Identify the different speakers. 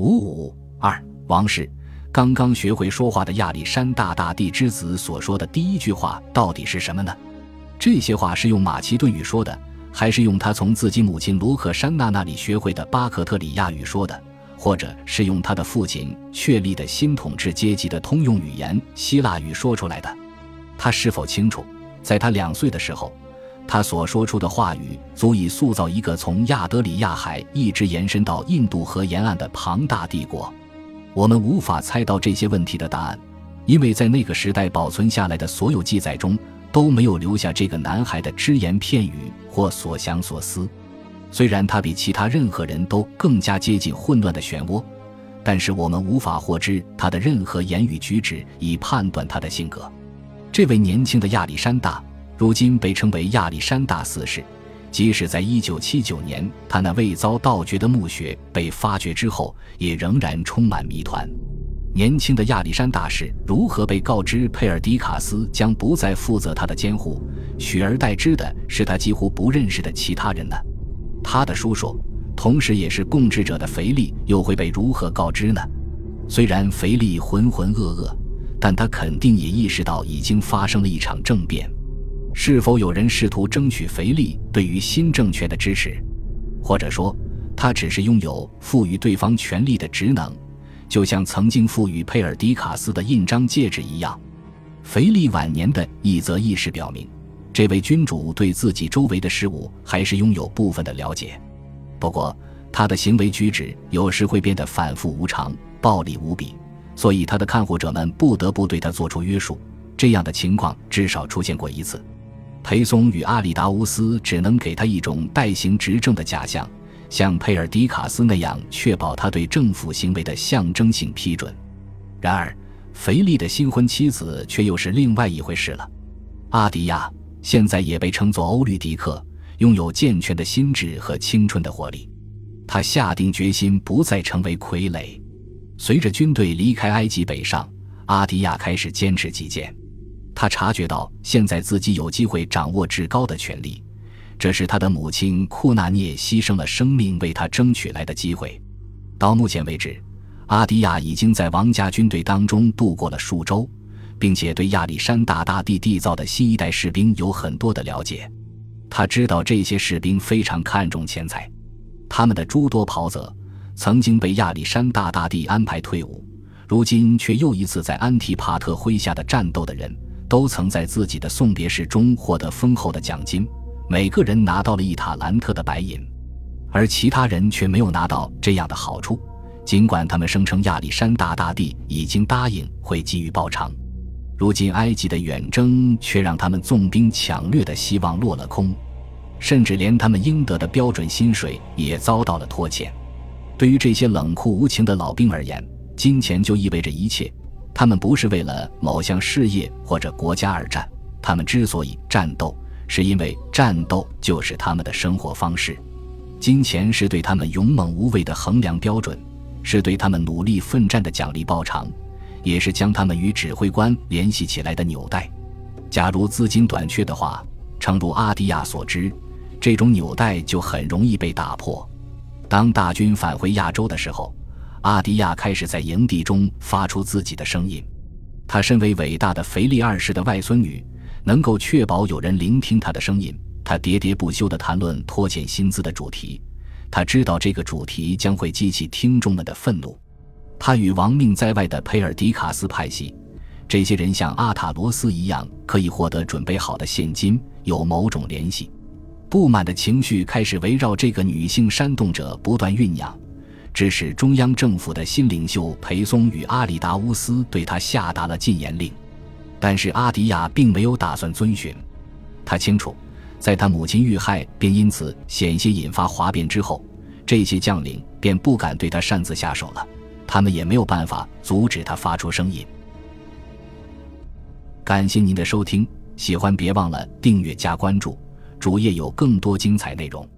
Speaker 1: 五五二王氏刚刚学会说话的亚历山大大帝之子所说的第一句话到底是什么呢？这些话是用马其顿语说的，还是用他从自己母亲罗克珊娜那里学会的巴克特里亚语说的，或者是用他的父亲确立的新统治阶级的通用语言希腊语说出来的？他是否清楚，在他两岁的时候？他所说出的话语足以塑造一个从亚德里亚海一直延伸到印度河沿岸的庞大帝国。我们无法猜到这些问题的答案，因为在那个时代保存下来的所有记载中都没有留下这个男孩的只言片语或所想所思。虽然他比其他任何人都更加接近混乱的漩涡，但是我们无法获知他的任何言语举止以判断他的性格。这位年轻的亚历山大。如今被称为亚历山大四世，即使在1979年他那未遭盗掘的墓穴被发掘之后，也仍然充满谜团。年轻的亚历山大是如何被告知佩尔迪卡斯将不再负责他的监护，取而代之的是他几乎不认识的其他人呢？他的叔叔，同时也是共治者的腓力，又会被如何告知呢？虽然腓力浑浑噩噩，但他肯定也意识到已经发生了一场政变。是否有人试图争取腓力对于新政权的支持，或者说，他只是拥有赋予对方权力的职能，就像曾经赋予佩尔迪卡斯的印章戒指一样？腓力晚年的一则轶事表明，这位君主对自己周围的事物还是拥有部分的了解。不过，他的行为举止有时会变得反复无常、暴力无比，所以他的看护者们不得不对他做出约束。这样的情况至少出现过一次。裴松与阿里达乌斯只能给他一种代行执政的假象，像佩尔迪卡斯那样确保他对政府行为的象征性批准。然而，腓力的新婚妻子却又是另外一回事了。阿迪亚现在也被称作欧律狄克，拥有健全的心智和青春的活力。他下定决心不再成为傀儡。随着军队离开埃及北上，阿迪亚开始坚持己见。他察觉到现在自己有机会掌握至高的权力，这是他的母亲库纳涅牺牲了生命为他争取来的机会。到目前为止，阿迪亚已经在王家军队当中度过了数周，并且对亚历山大大帝缔造的新一代士兵有很多的了解。他知道这些士兵非常看重钱财，他们的诸多袍泽曾经被亚历山大大帝安排退伍，如今却又一次在安提帕特麾下的战斗的人。都曾在自己的送别式中获得丰厚的奖金，每个人拿到了一塔兰特的白银，而其他人却没有拿到这样的好处。尽管他们声称亚历山大大帝已经答应会给予报偿，如今埃及的远征却让他们纵兵抢掠的希望落了空，甚至连他们应得的标准薪水也遭到了拖欠。对于这些冷酷无情的老兵而言，金钱就意味着一切。他们不是为了某项事业或者国家而战，他们之所以战斗，是因为战斗就是他们的生活方式。金钱是对他们勇猛无畏的衡量标准，是对他们努力奋战的奖励报偿，也是将他们与指挥官联系起来的纽带。假如资金短缺的话，诚如阿迪亚所知，这种纽带就很容易被打破。当大军返回亚洲的时候。阿迪亚开始在营地中发出自己的声音。他身为伟大的腓力二世的外孙女，能够确保有人聆听他的声音。他喋喋不休地谈论拖欠薪资的主题。他知道这个主题将会激起听众们的愤怒。他与亡命在外的佩尔迪卡斯派系，这些人像阿塔罗斯一样，可以获得准备好的现金，有某种联系。不满的情绪开始围绕这个女性煽动者不断酝酿。致使中央政府的新领袖裴松与阿里达乌斯对他下达了禁言令，但是阿迪亚并没有打算遵循。他清楚，在他母亲遇害并因此险些引发哗变之后，这些将领便不敢对他擅自下手了。他们也没有办法阻止他发出声音。感谢您的收听，喜欢别忘了订阅加关注，主页有更多精彩内容。